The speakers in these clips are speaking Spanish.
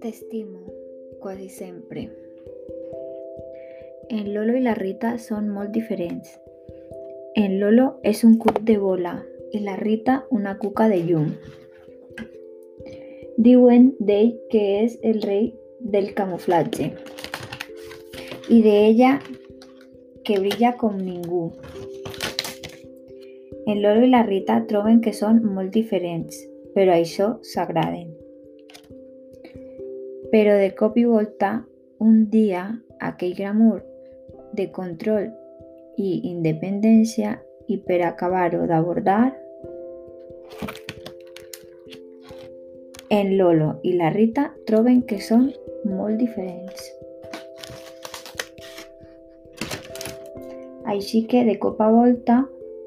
T'estimo, quasi sempre. En Lolo i la Rita són molt diferents. En Lolo és un cub de bola i la Rita una cuca de llum. Diuen d'ell que és el rei del camuflatge i d'ella que brilla com ningú. En Lolo i la Rita troben que són molt diferents, però això s'agraden. Però de cop i volta, un dia, aquell glamour de control i independència i per acabar-ho d'abordar, en Lolo i la Rita troben que són molt diferents. Així que de cop a volta,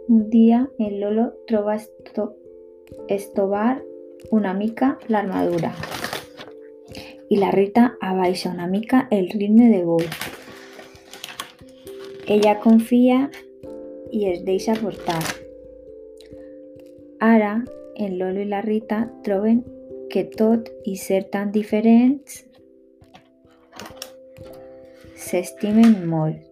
un dia en Lolo troba esto estovar una mica l'armadura i la Rita abaixa una mica el ritme de vol. Ella confia i es deixa portar. Ara, en Lolo i la Rita troben que tot i ser tan diferents, s'estimen molt.